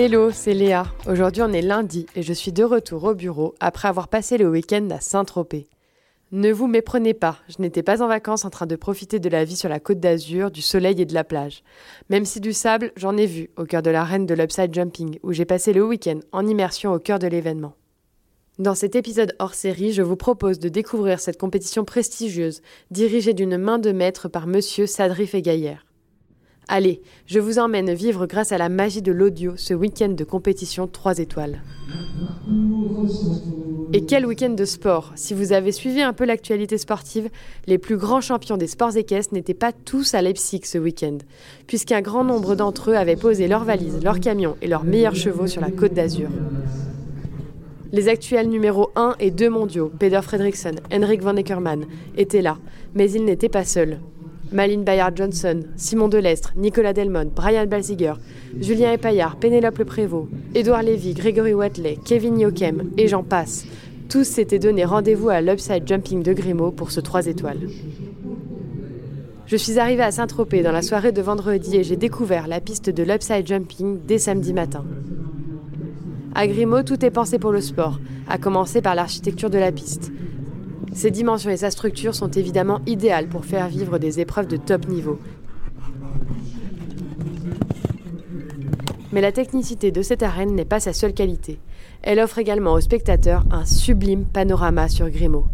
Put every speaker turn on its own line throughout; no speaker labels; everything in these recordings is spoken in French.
Hello, c'est Léa. Aujourd'hui on est lundi et je suis de retour au bureau après avoir passé le week-end à Saint-Tropez. Ne vous méprenez pas, je n'étais pas en vacances en train de profiter de la vie sur la côte d'Azur, du soleil et de la plage. Même si du sable, j'en ai vu au cœur de l'arène de l'Upside Jumping, où j'ai passé le week-end en immersion au cœur de l'événement. Dans cet épisode hors série, je vous propose de découvrir cette compétition prestigieuse, dirigée d'une main de maître par monsieur Sadri Fegaillère. Allez, je vous emmène vivre grâce à la magie de l'audio ce week-end de compétition 3 étoiles. Et quel week-end de sport Si vous avez suivi un peu l'actualité sportive, les plus grands champions des sports équestres n'étaient pas tous à Leipzig ce week-end, puisqu'un grand nombre d'entre eux avaient posé leurs valises, leurs camions et leurs meilleurs chevaux sur la côte d'Azur. Les actuels numéros 1 et 2 mondiaux, Peter Fredriksson, Henrik van Eckermann, étaient là, mais ils n'étaient pas seuls. Malin Bayard Johnson, Simon Delestre, Nicolas Delmont, Brian Balziger, Julien Epaillard, Pénélope Le Prévost, Édouard Lévy, Grégory Watley, Kevin Yokem et j'en passe. Tous s'étaient donné rendez-vous à l'Upside Jumping de Grimaud pour ce 3 étoiles. Je suis arrivée à Saint-Tropez dans la soirée de vendredi et j'ai découvert la piste de l'Upside Jumping dès samedi matin. À Grimaud, tout est pensé pour le sport, à commencer par l'architecture de la piste. Ses dimensions et sa structure sont évidemment idéales pour faire vivre des épreuves de top niveau. Mais la technicité de cette arène n'est pas sa seule qualité. Elle offre également aux spectateurs un sublime panorama sur Grimaud.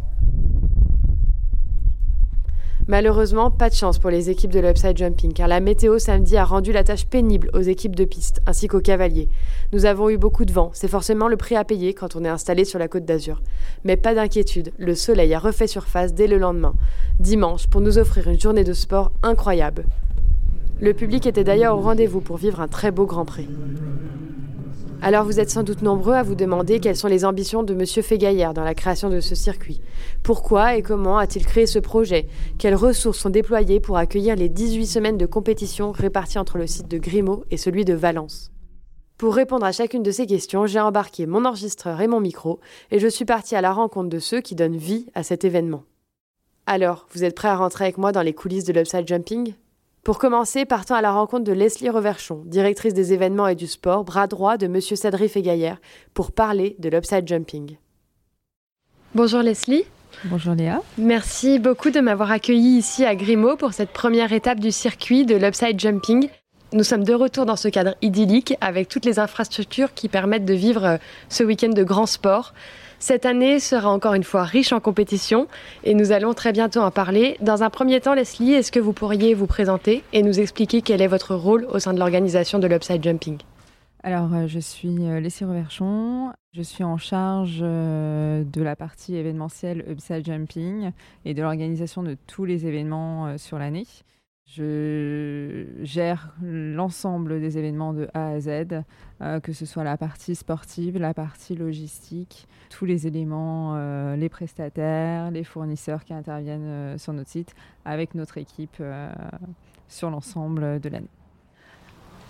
Malheureusement, pas de chance pour les équipes de l'Upside Jumping, car la météo samedi a rendu la tâche pénible aux équipes de piste, ainsi qu'aux cavaliers. Nous avons eu beaucoup de vent, c'est forcément le prix à payer quand on est installé sur la côte d'Azur. Mais pas d'inquiétude, le soleil a refait surface dès le lendemain, dimanche, pour nous offrir une journée de sport incroyable. Le public était d'ailleurs au rendez-vous pour vivre un très beau Grand Prix. Alors vous êtes sans doute nombreux à vous demander quelles sont les ambitions de M. Fégaillère dans la création de ce circuit. Pourquoi et comment a-t-il créé ce projet? Quelles ressources sont déployées pour accueillir les 18 semaines de compétition réparties entre le site de Grimaud et celui de Valence? Pour répondre à chacune de ces questions, j'ai embarqué mon enregistreur et mon micro et je suis partie à la rencontre de ceux qui donnent vie à cet événement. Alors, vous êtes prêts à rentrer avec moi dans les coulisses de l'Upside Jumping? Pour commencer, partons à la rencontre de Leslie Reverchon, directrice des événements et du sport, bras droit de M. Sadri Fegaillère, pour parler de l'upside jumping. Bonjour Leslie.
Bonjour Léa.
Merci beaucoup de m'avoir accueilli ici à Grimaud pour cette première étape du circuit de l'upside jumping. Nous sommes de retour dans ce cadre idyllique avec toutes les infrastructures qui permettent de vivre euh, ce week-end de grand sport. Cette année sera encore une fois riche en compétition et nous allons très bientôt en parler. Dans un premier temps, Leslie, est-ce que vous pourriez vous présenter et nous expliquer quel est votre rôle au sein de l'organisation de l'Upside Jumping?
Alors, euh, je suis euh, Leslie Reverchon. Je suis en charge euh, de la partie événementielle Upside Jumping et de l'organisation de tous les événements sur l'année. Je gère l'ensemble des événements de A à Z, euh, que ce soit la partie sportive, la partie logistique, tous les éléments, euh, les prestataires, les fournisseurs qui interviennent euh, sur notre site, avec notre équipe sur l'ensemble de l'année.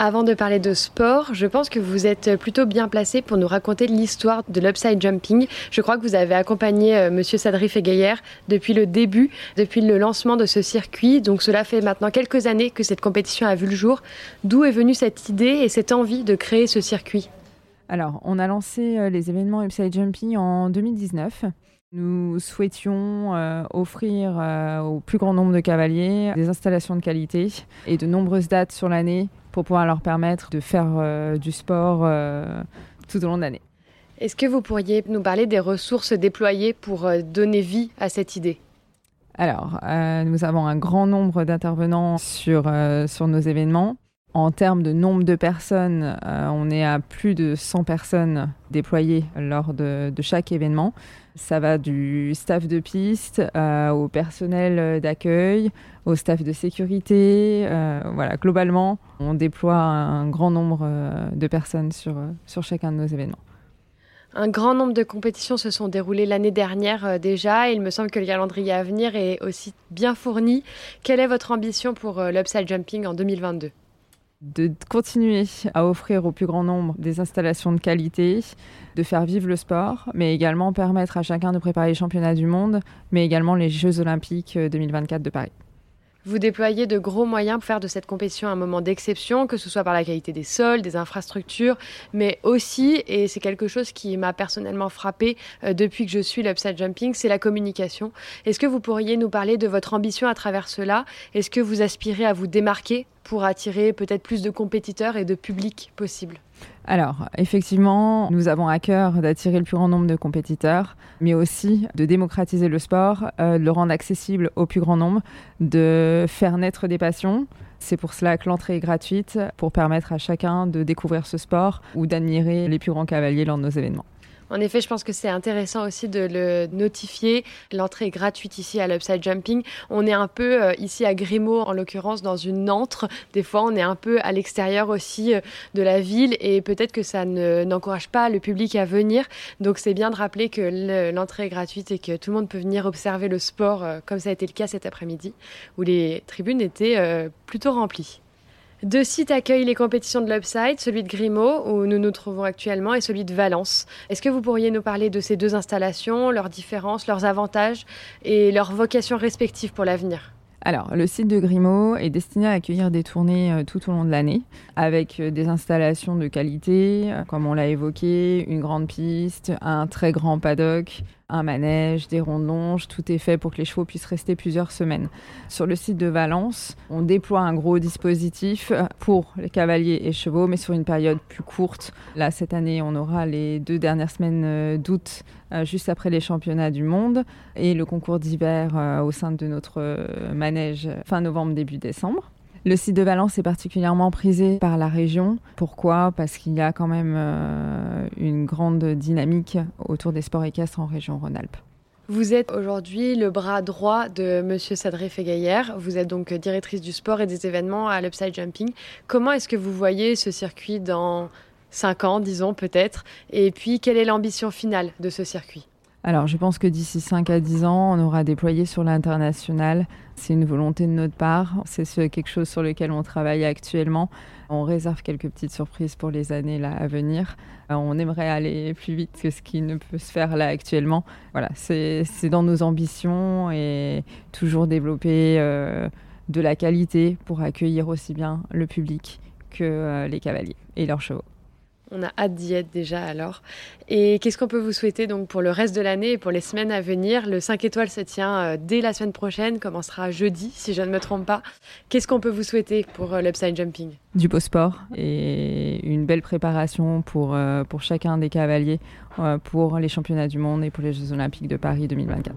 Avant de parler de sport, je pense que vous êtes plutôt bien placé pour nous raconter l'histoire de l'upside jumping. Je crois que vous avez accompagné euh, Monsieur Sadri Fegayer depuis le début, depuis le lancement de ce circuit. Donc cela fait maintenant quelques années que cette compétition a vu le jour. D'où est venue cette idée et cette envie de créer ce circuit?
Alors, on a lancé euh, les événements upside jumping en 2019. Nous souhaitions euh, offrir au plus grand nombre de cavaliers des installations de qualité et de nombreuses dates sur l'année pour pouvoir leur permettre de faire euh, du sport euh, tout au long de l'année.
Est-ce que vous pourriez nous parler des ressources déployées pour euh, donner vie à cette idée?
Alors, nous avons un grand nombre d'intervenants sur, sur nos événements. En termes de nombre de personnes, on est à plus de 100 personnes déployées lors de, chaque événement. Ça va du staff de piste euh, au personnel d'accueil, au staff de sécurité. Euh, voilà, globalement, on déploie un grand nombre euh, de personnes sur, sur chacun de nos événements.
Un grand nombre de compétitions se sont déroulées l'année dernière déjà. il me semble que le calendrier à venir est aussi bien fourni. Quelle est votre ambition pour l'Upside Jumping en 2022
de continuer à offrir au plus grand nombre des installations de qualité, de faire vivre le sport, mais également permettre à chacun de préparer les championnats du monde, mais également les Jeux olympiques 2024 de Paris.
Vous déployez de gros moyens pour faire de cette compétition un moment d'exception, que ce soit par la qualité des sols, des infrastructures, mais aussi, et c'est quelque chose qui m'a personnellement frappé euh, depuis que je suis l'upside jumping, c'est la communication. Est-ce que vous pourriez nous parler de votre ambition à travers cela? Est-ce que vous aspirez à vous démarquer pour attirer peut-être plus de compétiteurs et de public possible?
Alors, effectivement, nous avons à cœur d'attirer le plus grand nombre de compétiteurs, mais aussi de démocratiser le sport, euh, de le rendre accessible au plus grand nombre, de faire naître des passions. C'est pour cela que l'entrée est gratuite, pour permettre à chacun de découvrir ce sport ou d'admirer les plus grands cavaliers lors de nos événements.
En effet, je pense que c'est intéressant aussi de le notifier. L'entrée est gratuite ici à l'Upside Jumping. On est un peu euh, ici à Grimaud, en l'occurrence, dans une antre. Des fois, on est un peu à l'extérieur aussi euh, de la ville et peut-être que ça n'encourage pas le public à venir. Donc, c'est bien de rappeler que l'entrée est gratuite et que tout le monde peut venir observer le sport, euh, comme ça a été le cas cet après-midi, où les tribunes étaient plutôt remplies. Deux sites accueillent les compétitions de l'Upside, celui de Grimaud, où nous nous trouvons actuellement, et celui de Valence. Est-ce que vous pourriez nous parler de ces deux installations, leurs différences, leurs avantages et leurs vocations respectives pour l'avenir?
Alors, le site de Grimaud est destiné à accueillir des tournées euh, tout au long de l'année, avec euh, des installations de qualité, euh, comme on l'a évoqué, une grande piste, un très grand paddock, un manège, des rondonges, tout est fait pour que les chevaux puissent rester plusieurs semaines. Sur le site de Valence, on déploie un gros dispositif pour les cavaliers et chevaux, mais sur une période plus courte. Là, cette année, on aura les deux dernières semaines euh, d'août, euh, juste après les championnats du monde, et le concours d'hiver euh, au sein de notre manège fin novembre, début décembre. Le site de Valence est particulièrement prisé par la région. Pourquoi? Parce qu'il y a quand même euh, une grande dynamique autour des sports équestres en région Rhône-Alpes.
Vous êtes aujourd'hui le bras droit de Monsieur Sadré Fegaillère. Vous êtes donc directrice du sport et des événements à l'Upside Jumping. Comment est-ce que vous voyez ce circuit dans 5 ans, disons peut-être? Et puis, quelle est l'ambition finale de ce circuit?
Alors, je pense que d'ici 5 à 10 ans, on aura déployé sur l'international. C'est une volonté de notre part. C'est quelque chose sur lequel on travaille actuellement. On réserve quelques petites surprises pour les années à venir. Euh, on aimerait aller plus vite que ce qui ne peut se faire là actuellement. Voilà, c'est dans nos ambitions et toujours développer euh, de la qualité pour accueillir aussi bien le public que euh, les cavaliers et leurs chevaux.
On a hâte d'y être déjà alors. Et qu'est-ce qu'on peut vous souhaiter donc pour le reste de l'année et pour les semaines à venir? Le 5 étoiles se tient euh, dès la semaine prochaine, commencera jeudi si je ne me trompe pas. Qu'est-ce qu'on peut vous souhaiter pour euh, l'upside jumping?
Du beau sport et une belle préparation pour, euh, pour chacun des cavaliers pour les championnats du monde et pour les Jeux olympiques de Paris 2024.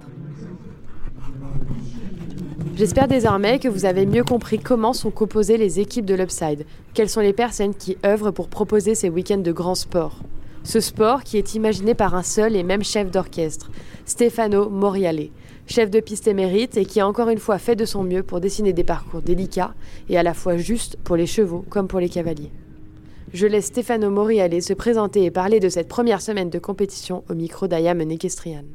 J'espère désormais que vous avez mieux compris comment sont composées les équipes de l'Upside, quelles sont les personnes qui œuvrent pour proposer ces week-ends de grand sport. Ce sport qui est imaginé par un seul et même chef d'orchestre, Stefano Moriale, chef de piste émérite et qui a encore une fois fait de son mieux pour dessiner des parcours délicats et à la fois justes pour les chevaux comme pour les cavaliers. Je laisse Stefano Moriale se présenter et parler de cette première semaine de compétition au micro d'Ayam Nekestrian.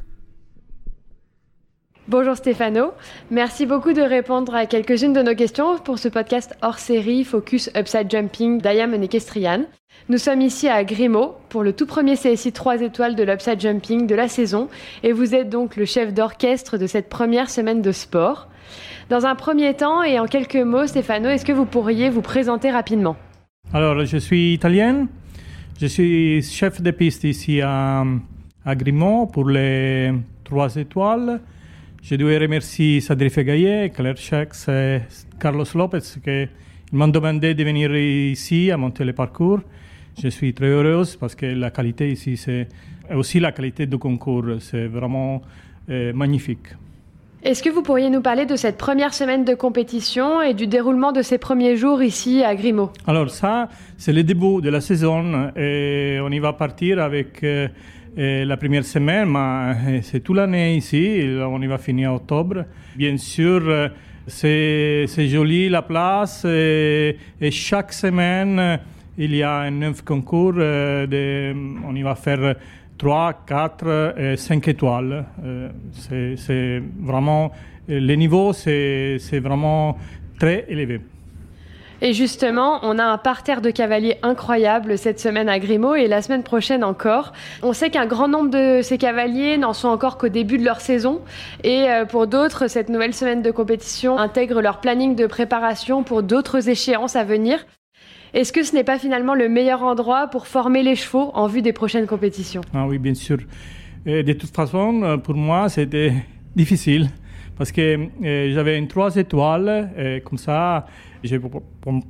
Bonjour Stéphano, merci beaucoup de répondre à quelques-unes de nos questions pour ce podcast hors série Focus Upside Jumping d'Ayam Nekestrian. Nous sommes ici à Grimaud pour le tout premier CSI 3 étoiles de l'Upside Jumping de la saison et vous êtes donc le chef d'orchestre de cette première semaine de sport. Dans un premier temps et en quelques mots, Stéphano, est-ce que vous pourriez vous présenter rapidement?
Alors, je suis italien, je suis chef de piste ici à, à Grimaud pour les 3 étoiles. Je dois remercier Sadrife Gaillet, Claire Chex et Carlos Lopez qui m'ont demandé de venir ici à monter le parcours. Je suis très heureuse parce que la qualité ici, c'est aussi la qualité du concours. C'est vraiment euh, magnifique.
Est-ce que vous pourriez nous parler de cette première semaine de compétition et du déroulement de ces premiers jours ici à Grimaud?
Alors ça, c'est le début de la saison et on y va partir avec... Euh, la première semaine, mais c'est toute l'année ici, on y va finir en octobre. Bien sûr, c'est joli la place et, chaque semaine, il y a un neuf concours. De, on y va faire 3, 4 et 5 étoiles. C'est vraiment, le niveau, c'est vraiment très élevé.
Et justement, on a un parterre de cavaliers incroyable cette semaine à Grimaud et la semaine prochaine encore. On sait qu'un grand nombre de ces cavaliers n'en sont encore qu'au début de leur saison. Et euh, pour d'autres, cette nouvelle semaine de compétition intègre leur planning de préparation pour d'autres échéances à venir. Est-ce que ce n'est pas finalement le meilleur endroit pour former les chevaux en vue des prochaines compétitions?
Ah oui, bien sûr. de toute façon, euh, pour moi, c'était difficile parce que euh, j'avais une trois étoiles et comme ça, je ne peux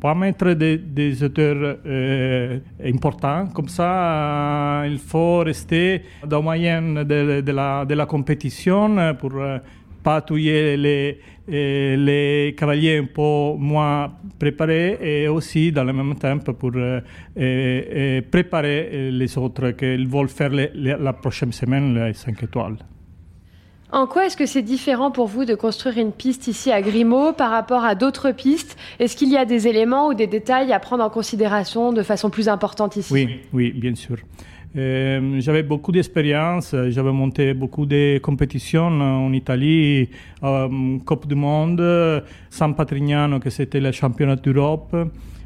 pas mettre des, des auteurs euh, importants. Comme ça, euh, il faut rester dans la moyenne de, de, la, de la compétition pour ne pas tuer les, les cavaliers un peu moins préparés et aussi dans le même temps pour préparer les autres qui veulent faire la prochaine semaine les 5 étoiles.
En quoi est-ce que c'est différent pour vous de construire une piste ici à Grimaud par rapport à d'autres pistes? Est-ce qu'il y a des éléments ou des détails à prendre en considération de façon plus importante ici?
Oui, oui, bien sûr. Euh, j'avais beaucoup d'expérience, j'avais monté beaucoup de compétitions en Italie, euh, Coupe du Monde, San Patrignano, que c'était le championnat d'Europe.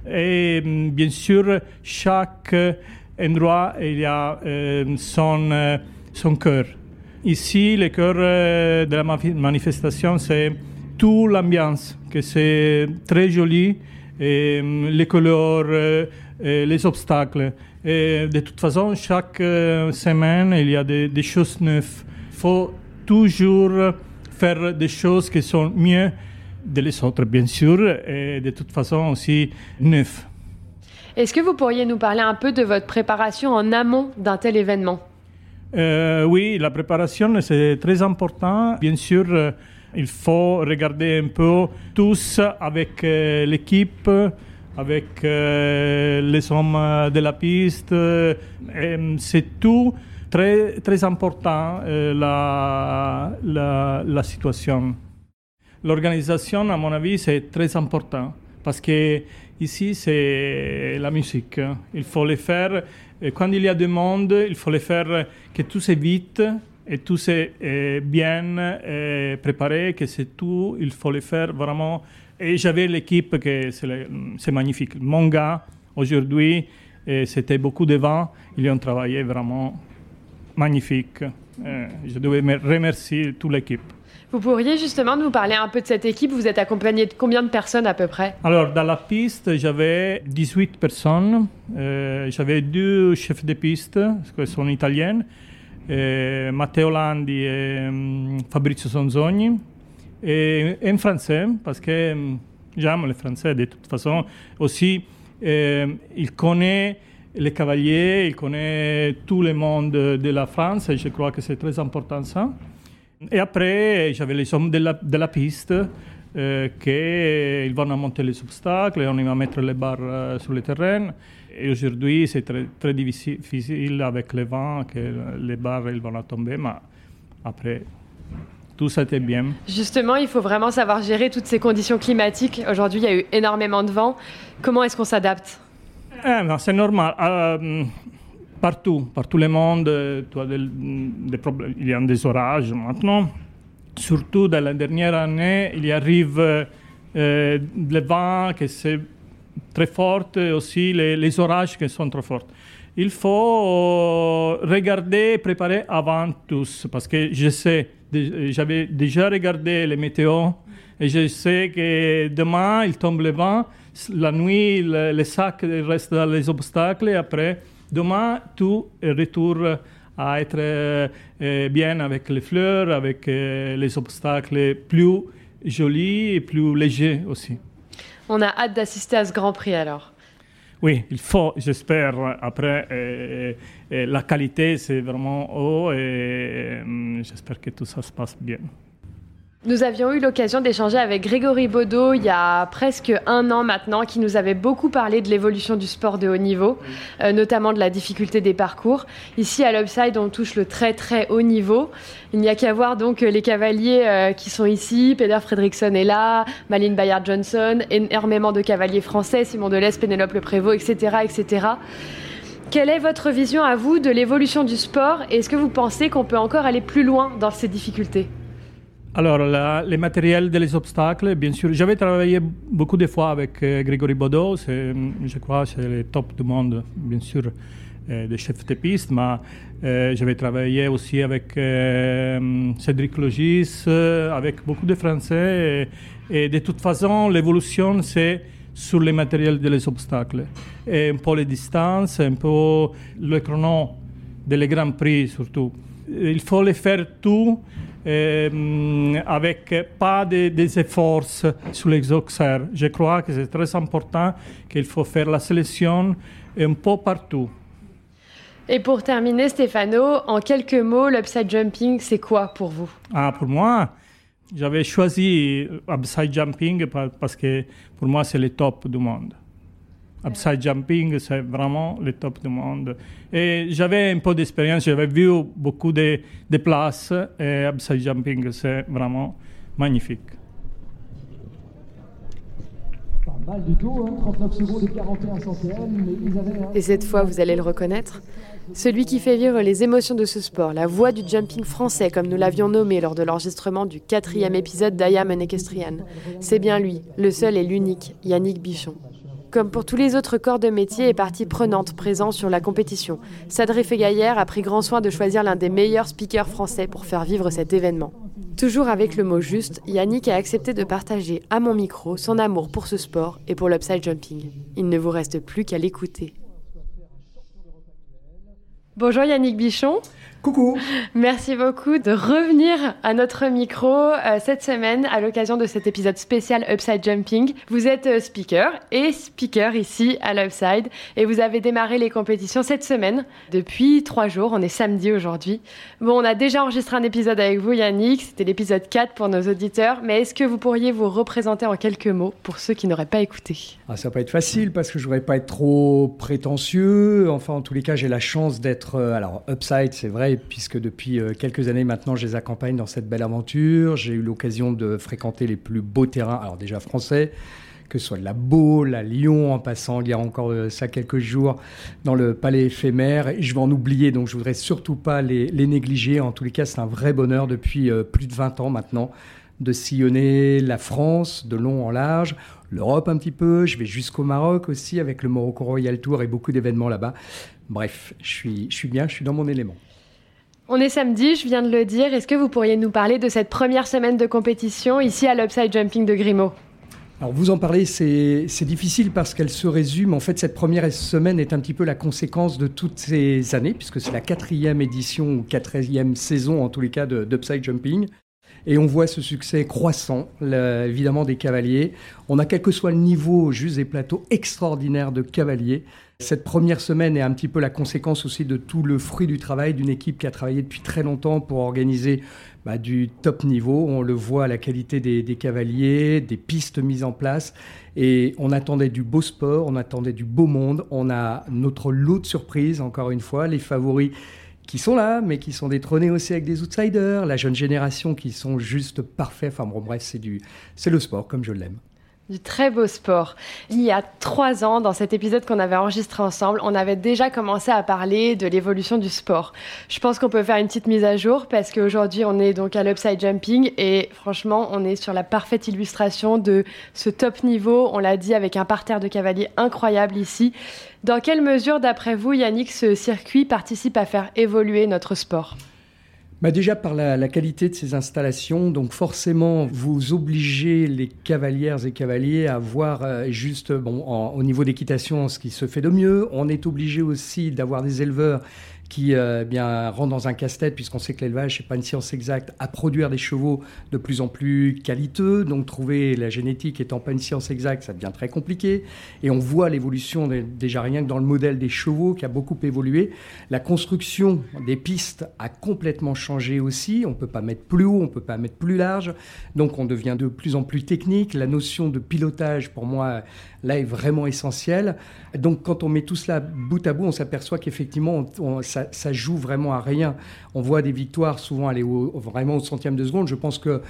Et bien sûr, chaque endroit, il y a euh, son, son cœur. Ici, le cœur euh, de la manifestation, c'est toute l'ambiance, que c'est très joli, euh, les couleurs, euh, les obstacles. De toute façon, chaque semaine, il y a des, des choses neuves. Il faut toujours faire des choses qui sont mieux que les autres, bien sûr, et de toute façon aussi neuves.
Est-ce que vous pourriez nous parler un peu de votre préparation en amont d'un tel événement?
Euh, oui, la préparation, c'est très important. Bien sûr, euh, il faut regarder un peu tous avec euh, l'équipe, avec les hommes de la piste. c'est tout très, très important, la, la, la situation. L'organisation, à mon avis, c'est très important parce que ici, c'est la musique. Il faut le faire quand il y a du monde, il faut le faire que tout c'est vite et tout c'est euh, bien euh, préparé, que c'est tout, il faut le faire vraiment. Et j'avais l'équipe que c'est magnifique. Mon gars, aujourd'hui, euh, c'était beaucoup de vent, ils ont travaillé vraiment magnifique. je devais remercier toute l'équipe.
Vous pourriez justement nous parler un peu de cette équipe? Vous êtes accompagné de combien de personnes à peu près?
Alors, dans la piste, j'avais 18 personnes. Euh, j'avais deux chefs de piste, qui sont italiens, euh, Matteo Landi et um, Fabrizio Sonzogni, et un français, parce que um, j'aime les Français de toute façon. Aussi, euh, il connaît les cavaliers, il connaît tout le monde de la France, et je crois que c'est très important ça. Et après, j'avais les hommes de la, de la piste euh, qui vont monter les obstacles, on va mettre les barres euh, sur le terrain. Et aujourd'hui, c'est très, très difficile avec le vent que les barres ils vont tomber, mais après, tout ça était bien.
Justement, il faut vraiment savoir gérer toutes ces conditions climatiques. Aujourd'hui, il y a eu énormément de vent. Comment est-ce qu'on s'adapte?
Eh, C'est normal. Euh, partout, partout le monde, il y a des orages maintenant. Surtout dans la dernière année, il y arrive euh, le vent qui est très fort aussi les, les, orages qui sont trop forts. Il faut regarder, préparer avant tous, parce que je sais, j'avais déjà regardé les météos et je sais que demain il tombe le vent, la nuit le, les sacs restent dans les obstacles et après Demain, tout retourne à être euh, bien avec les fleurs, avec euh, les obstacles plus jolis et plus légers aussi.
On a hâte d'assister à ce Grand Prix alors.
Oui, il faut, j'espère. Après, euh, la qualité, c'est vraiment haut et j'espère que tout ça se passe bien.
Nous avions eu l'occasion d'échanger avec Grégory Baudot il y a presque un an maintenant, qui nous avait beaucoup parlé de l'évolution du sport de haut niveau, euh, notamment de la difficulté des parcours. Ici, à l'Upside, on touche le très très haut niveau. Il n'y a qu'à voir donc les cavaliers euh, qui sont ici. Peder Fredriksson est là, Malin Bayard Johnson, énormément de cavaliers français, Simon Deleuze, Pénélope Le Prévost, etc., etc. Quelle est votre vision à vous de l'évolution du sport? Et est-ce que vous pensez qu'on peut encore aller plus loin dans ces difficultés?
Alors, les matériels des obstacles, bien sûr. J'avais travaillé beaucoup de fois avec euh, Grégory Baudot, je crois c'est le top du monde, bien sûr, euh, des chefs de piste, mais euh, j'avais travaillé aussi avec Cédric Logis, avec beaucoup de Français. Et, de toute façon, l'évolution, c'est sur les matériels des obstacles. Un peu les distances, un peu le chrono des Grands Prix surtout. Il faut les faire tout euh, avec pas de, des efforts sur les Auxerre. Je crois que c'est très important qu'il faut faire la sélection un peu partout.
Et pour terminer, Stéphano, en quelques mots, l'upside jumping, c'est quoi pour vous?
Ah, Pour moi, j'avais choisi upside jumping parce que pour moi, c'est le top du monde. Upside jumping, c'est vraiment le top du monde. Et j'avais un peu d'expérience, j'avais vu beaucoup de, de places et upside jumping, c'est vraiment magnifique.
Pas du tout, 39 hein, secondes et 41 centièmes. Et cette fois, vous allez le reconnaître celui qui fait vivre les émotions de ce sport, la voix du jumping français, comme nous l'avions nommé lors de l'enregistrement du quatrième épisode d'Ayam Equestrian. C'est bien lui, le seul et l'unique, Yannick Bichon comme pour tous les autres corps de métier et parties prenantes présents sur la compétition. Sadré Fegaillère a pris grand soin de choisir l'un des meilleurs speakers français pour faire vivre cet événement. Toujours avec le mot juste, Yannick a accepté de partager à mon micro son amour pour ce sport et pour l'upside jumping. Il ne vous reste plus qu'à l'écouter. Bonjour Yannick Bichon.
Coucou.
Merci beaucoup de revenir à notre micro euh, cette semaine à l'occasion de cet épisode spécial Upside Jumping. Vous êtes euh, speaker et speaker ici à l'Upside et vous avez démarré les compétitions cette semaine depuis trois jours. On est samedi aujourd'hui. Bon, on a déjà enregistré un épisode avec vous Yannick. C'était l'épisode 4 pour nos auditeurs. Mais est-ce que vous pourriez vous représenter en quelques mots pour ceux qui n'auraient pas écouté?
Ah, Ça va pas être facile parce que je voudrais pas être trop prétentieux. Enfin, en tous les cas, j'ai la chance d'être... Euh, alors, Upside, c'est vrai puisque depuis euh, quelques années maintenant, je les accompagne dans cette belle aventure. J'ai eu l'occasion de fréquenter les plus beaux terrains, alors déjà français, que ce soit la Baule, à Lyon, en passant il y a encore euh, ça quelques jours dans le palais éphémère. Et je vais en oublier, donc je voudrais surtout pas les, négliger. En tous les cas, c'est un vrai bonheur depuis euh, plus de 20 ans maintenant de sillonner la France de long en large, l'Europe un petit peu. Je vais jusqu'au Maroc aussi avec le Morocco Royal Tour et beaucoup d'événements là-bas. Bref, je suis bien, je suis dans mon élément.
On est samedi, je viens de le dire. Est-ce que vous pourriez nous parler de cette première semaine de compétition ici à l'Upside Jumping de Grimaud?
Alors vous en parlez, c'est difficile parce qu'elle se résume. En fait, cette première semaine est un petit peu la conséquence de toutes ces années, puisque c'est la quatrième édition ou quatrième saison en tous les cas d'Upside Jumping. Et on voit ce succès croissant, évidemment, des cavaliers. On a, quel que soit le niveau, juste des plateaux extraordinaires de cavaliers. Cette première semaine est un petit peu la conséquence aussi de tout le fruit du travail d'une équipe qui a travaillé depuis très longtemps pour organiser bah, du top niveau. On le voit à la qualité des, cavaliers, des pistes mises en place. Et on attendait du beau sport, on attendait du beau monde. On a notre lot de surprises, encore une fois, les favoris qui sont là, mais qui sont détrônés aussi avec des outsiders, la jeune génération qui sont juste parfaits. Enfin bon, bref, c'est du, c'est le sport comme je l'aime.
Du très beau sport. Il y a trois ans, dans cet épisode qu'on avait enregistré ensemble, on avait déjà commencé à parler de l'évolution du sport. Je pense qu'on peut faire une petite mise à jour parce qu'aujourd'hui, on est donc à l'upside jumping et franchement, on est sur la parfaite illustration de ce top niveau. On l'a dit avec un parterre de cavaliers incroyable ici. Dans quelle mesure, d'après vous, Yannick, ce circuit participe à faire évoluer notre sport?
Bah déjà par la, qualité de ces installations, donc forcément vous obligez les cavalières et cavaliers à voir euh, juste au niveau d'équitation ce qui se fait de mieux. On est obligé aussi d'avoir des éleveurs qui euh, bien rentre dans un casse-tête, puisqu'on sait que l'élevage, n'est pas une science exacte, à produire des chevaux de plus en plus qualiteux. Donc trouver la génétique étant pas une science exacte, ça devient très compliqué. Et on voit l'évolution déjà rien que dans le modèle des chevaux qui a beaucoup évolué. La construction des pistes a complètement changé aussi. On peut pas mettre plus haut, on peut pas mettre plus large. Donc on devient de plus en plus technique. La notion de pilotage, pour moi, là est vraiment essentielle. Donc quand on met tout cela bout à bout, on s'aperçoit qu'effectivement, ça, joue vraiment à rien. On voit des victoires souvent aller vraiment au centième de seconde. Je pense que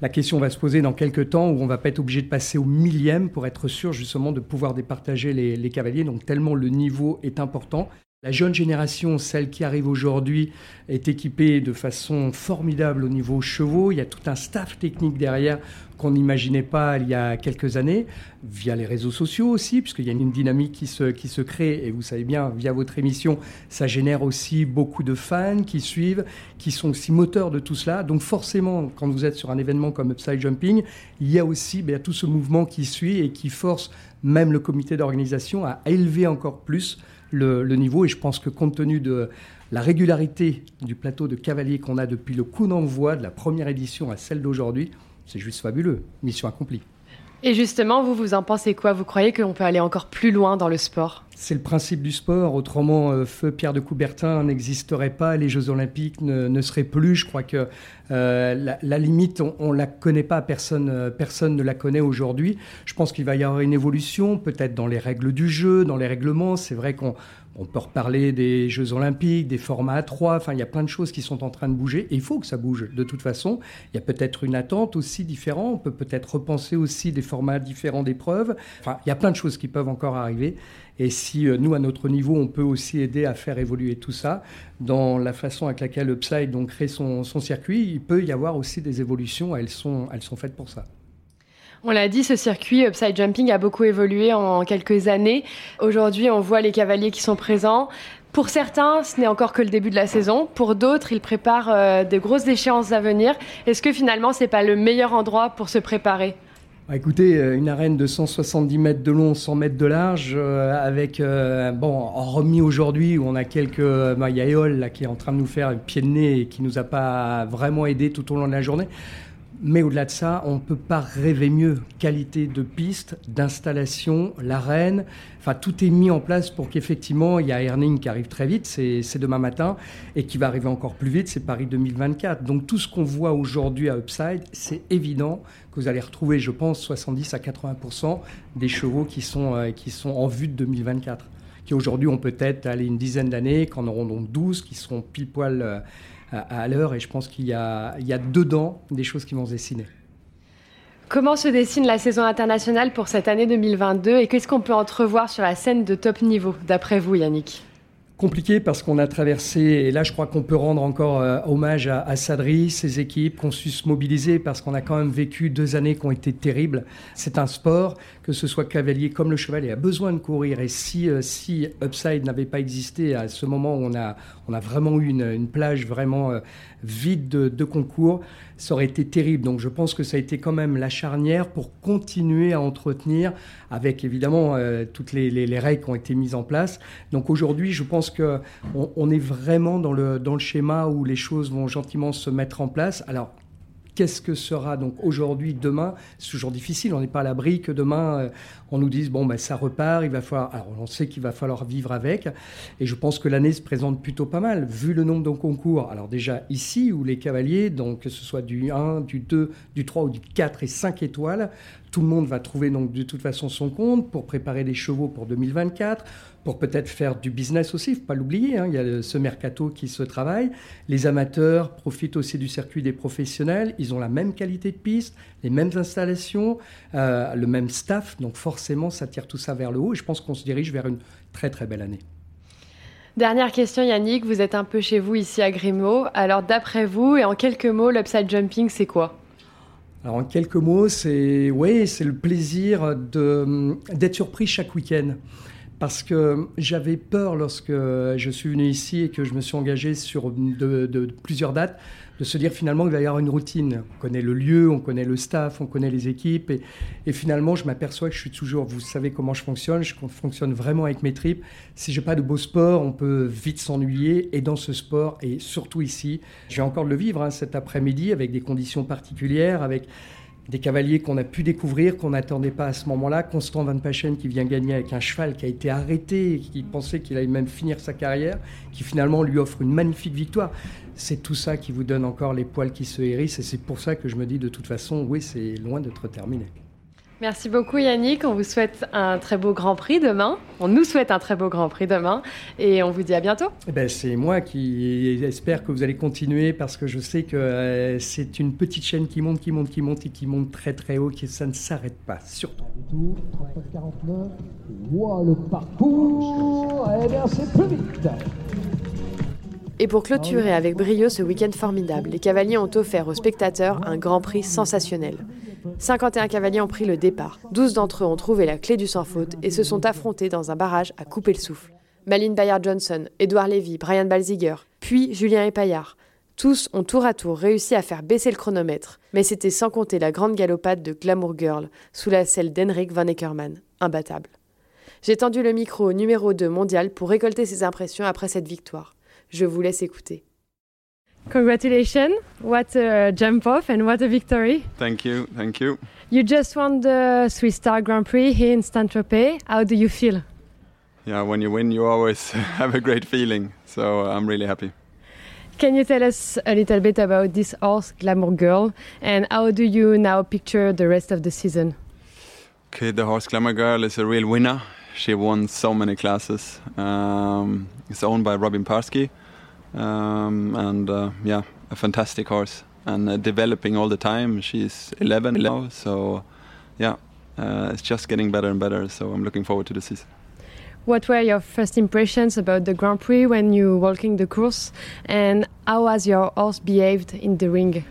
la question va se poser dans quelques temps où on va pas être obligé de passer au millième pour être sûr justement de pouvoir départager les, les cavaliers. Donc tellement le niveau est important. La jeune génération, celle qui arrive aujourd'hui, est équipée de façon formidable au niveau chevaux. Il y a tout un staff technique derrière qu'on n'imaginait pas il y a quelques années, via les réseaux sociaux aussi, puisqu'il y a une dynamique qui se, qui se crée, et vous savez bien, via votre émission, ça génère aussi beaucoup de fans qui suivent, qui sont aussi moteurs de tout cela. Donc forcément, quand vous êtes sur un événement comme Upside Jumping, il y a aussi bien, tout ce mouvement qui suit et qui force même le comité d'organisation à élever encore plus le, niveau. Et je pense que compte tenu de la régularité du plateau de cavaliers qu'on a depuis le coup d'envoi de la première édition à celle d'aujourd'hui, c'est juste fabuleux. Mission accomplie.
Et justement, vous, vous en pensez quoi? Vous croyez qu'on peut aller encore plus loin dans le sport?
C'est le principe du sport. Autrement, euh, Feu Pierre de Coubertin n'existerait pas, les Jeux Olympiques ne, seraient plus. Je crois que euh, la, limite, on ne la connaît pas, personne, euh, personne ne la connaît aujourd'hui. Je pense qu'il va y avoir une évolution, peut-être dans les règles du jeu, dans les règlements. C'est vrai qu'on on peut reparler des Jeux Olympiques, des formats à 3, enfin il y a plein de choses qui sont en train de bouger et il faut que ça bouge de toute façon. Il y a peut-être une attente aussi différente, on peut peut-être repenser aussi des formats différents d'épreuves. Enfin, il y a plein de choses qui peuvent encore arriver et si euh, nous, à notre niveau, on peut aussi aider à faire évoluer tout ça dans la façon avec laquelle Upside donc, crée son, son circuit, il peut y avoir aussi des évolutions, elles sont, elles sont faites pour ça.
On l'a dit, ce circuit upside jumping a beaucoup évolué en quelques années. Aujourd'hui, on voit les cavaliers qui sont présents. Pour certains, ce n'est encore que le début de la saison. Pour d'autres, ils préparent euh, de grosses échéances à venir. Est-ce que finalement, c'est pas le meilleur endroit pour se préparer?
Bah, écoutez, euh, une arène de 170 mètres de long, 100 mètres de large, euh, avec, bon, remis aujourd'hui où on a quelques, bah, il y a qui est en train de nous faire pied de nez et qui nous a pas vraiment aidé tout au long de la journée. Mais au-delà de ça, on ne peut pas rêver mieux. Qualité de piste, d'installation, l'arène, enfin tout est mis en place pour qu'effectivement, il y a Erning qui arrive très vite, c'est demain matin, et qui va arriver encore plus vite, c'est Paris 2024. Donc tout ce qu'on voit aujourd'hui à Upside, c'est évident que vous allez retrouver, je pense, 70 à 80% des chevaux qui sont, euh, qui sont en vue de 2024 qui aujourd'hui ont peut-être allé une dizaine d'années, qu'en auront donc 12, qui seront pile poil euh, à, l'heure. Et je pense qu'il y a, y a dedans des choses qui vont se dessiner.
Comment se dessine la saison internationale pour cette année 2022 et qu'est-ce qu'on peut entrevoir sur la scène de top niveau, d'après vous, Yannick?
Compliqué parce qu'on a traversé, et là je crois qu'on peut rendre encore euh, hommage à, Sadri, ses équipes, qu'on su se mobiliser parce qu'on a quand même vécu deux années qui ont été terribles. C'est un sport, que ce soit cavalier comme le cheval, a besoin de courir. Et si, euh, si Upside n'avait pas existé à ce moment où on a, on a vraiment eu une, plage vraiment euh, vide de, concours, ça aurait été terrible. Donc je pense que ça a été quand même la charnière pour continuer à entretenir avec évidemment euh, toutes les, règles qui ont été mises en place. Donc aujourd'hui, je pense qu'on on est vraiment dans le, dans le schéma où les choses vont gentiment se mettre en place. Alors Qu'est-ce que sera donc aujourd'hui, demain? C'est toujours difficile, on n'est pas à l'abri que demain euh, on nous dise bon ben ça repart, il va falloir. Alors on sait qu'il va falloir vivre avec, et je pense que l'année se présente plutôt pas mal vu le nombre de concours. Alors déjà ici où les cavaliers, donc que ce soit du 1, du 2, du 3 ou du 4 et 5 étoiles, tout le monde va trouver donc de toute façon son compte pour préparer des chevaux pour 2024 pour peut-être faire du business aussi, faut pas l'oublier, hein. il y a ce mercato qui se travaille. Les amateurs profitent aussi du circuit des professionnels, ils ont la même qualité de piste, les mêmes installations, euh, le même staff, donc forcément ça tire tout ça vers le haut et je pense qu'on se dirige vers une très très belle année.
Dernière question Yannick, vous êtes un peu chez vous ici à Grimaud, alors d'après vous et en quelques mots, l'upside jumping c'est quoi?
Alors en quelques mots, c'est oui, c'est le plaisir d'être surpris chaque week-end. Parce que j'avais peur lorsque je suis venu ici et que je me suis engagé sur plusieurs dates de se dire finalement qu'il va y avoir une routine. On connaît le lieu, on connaît le staff, on connaît les équipes et, finalement je m'aperçois que je suis toujours, vous savez comment je fonctionne, je fonctionne vraiment avec mes tripes. Si j'ai pas de beau sport, on peut vite s'ennuyer et dans ce sport et surtout ici, je vais encore le vivre hein, cet après-midi avec des conditions particulières, avec des cavaliers qu'on a pu découvrir, qu'on n'attendait pas à ce moment-là. Constant Van Pachen qui vient gagner avec un cheval qui a été arrêté, qui pensait qu'il allait même finir sa carrière, qui finalement lui offre une magnifique victoire. C'est tout ça qui vous donne encore les poils qui se hérissent et c'est pour ça que je me dis de toute façon, oui, c'est loin d'être terminé.
Merci beaucoup Yannick, on vous souhaite un très beau Grand Prix demain. On nous souhaite un très beau Grand Prix demain et on vous dit à bientôt.
Eh ben, c'est moi qui espère que vous allez continuer parce que je sais que euh, c'est une petite chaîne qui monte, qui monte, qui monte et qui monte très très haut, qui ça ne s'arrête pas, surtout.
le parcours, eh bien c'est plus vite.
Et pour clôturer avec brio ce week-end formidable, les cavaliers ont offert aux spectateurs un Grand Prix sensationnel. 51 cavaliers ont pris le départ. 12 d'entre eux ont trouvé la clé du sans faute et se sont affrontés dans un barrage à couper le souffle. Malin Bayard-Johnson, Edouard Lévy, Brian Balziger, puis Julien Epaillard. Tous ont tour à tour réussi à faire baisser le chronomètre, mais c'était sans compter la grande galopade de Glamour Girl sous la selle d'Henrik Van Eckermann, imbattable. J'ai tendu le micro au numéro 2 mondial pour récolter ses impressions après cette victoire. Je vous laisse écouter. Congratulations. What a jump off and what a victory.
Thank you. Thank you.
You just won the Swiss Star Grand Prix here in Saint-Tropez. How do you feel?
Yeah, when you win, you always have a great feeling. So uh, I'm really happy.
Can you tell us a little bit about this horse, Glamour Girl, and how do you now picture the rest of the season?
Okay, the horse Glamour Girl is a real winner. She won so many classes. Um, it's owned by Robin Parsky. Um, and uh, yeah, a fantastic horse and uh, developing all the time. She's 11 now, so yeah, uh, it's just getting better and better. So I'm looking forward to the season.
What were your first impressions about the Grand Prix when you walking the course, and how has your horse behaved in the ring?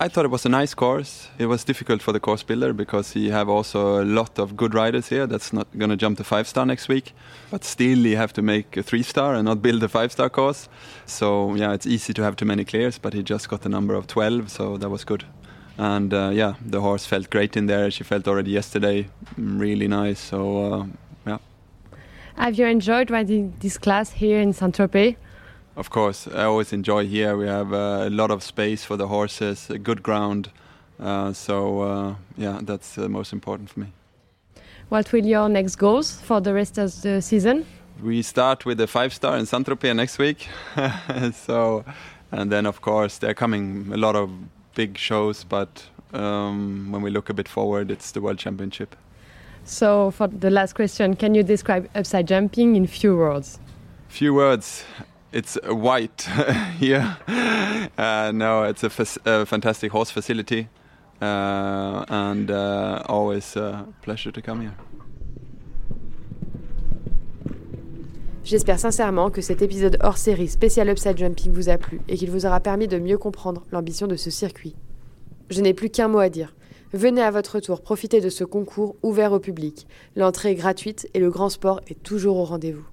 I thought it was a nice course. It was difficult for the course builder because he have also a lot of good riders here that's not going to jump to five star next week. But still, you have to make a three star and not build a five star course. So yeah, it's easy to have too many clears, but he just got the number of 12, so that was good. And uh, yeah, the horse felt great in there. She felt already yesterday really nice. So uh, yeah.
Have you enjoyed riding this class here in Saint Tropez?
Of course, I always enjoy here. We have uh, a lot of space for the horses, a good ground. Uh, so uh, yeah, that's the most important for me.
What will your next goals for the rest of the season?
We start with the five star in Saint Tropez next week. so, and then of course there are coming a lot of big shows, but um, when we look a bit forward, it's the World Championship.
So, for the last question, can you describe upside jumping in few words?
Few words it's white here. Uh, no, it's a, a, fantastic horse facility, uh, and uh, always a pleasure to come here.
J'espère sincèrement que cet épisode hors série spécial Upside Jumping vous a plu et qu'il vous aura permis de mieux comprendre l'ambition de ce circuit. Je n'ai plus qu'un mot à dire. Venez à votre tour profiter de ce concours ouvert au public. L'entrée est gratuite et le grand sport est toujours au rendez-vous.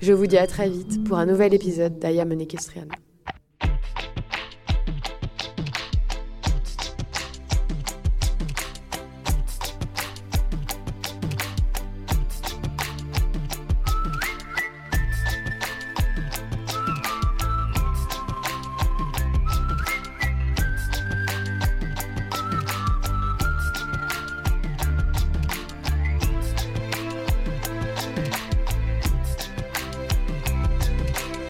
Je vous dis à très vite pour un nouvel épisode d'Aya Equestrian.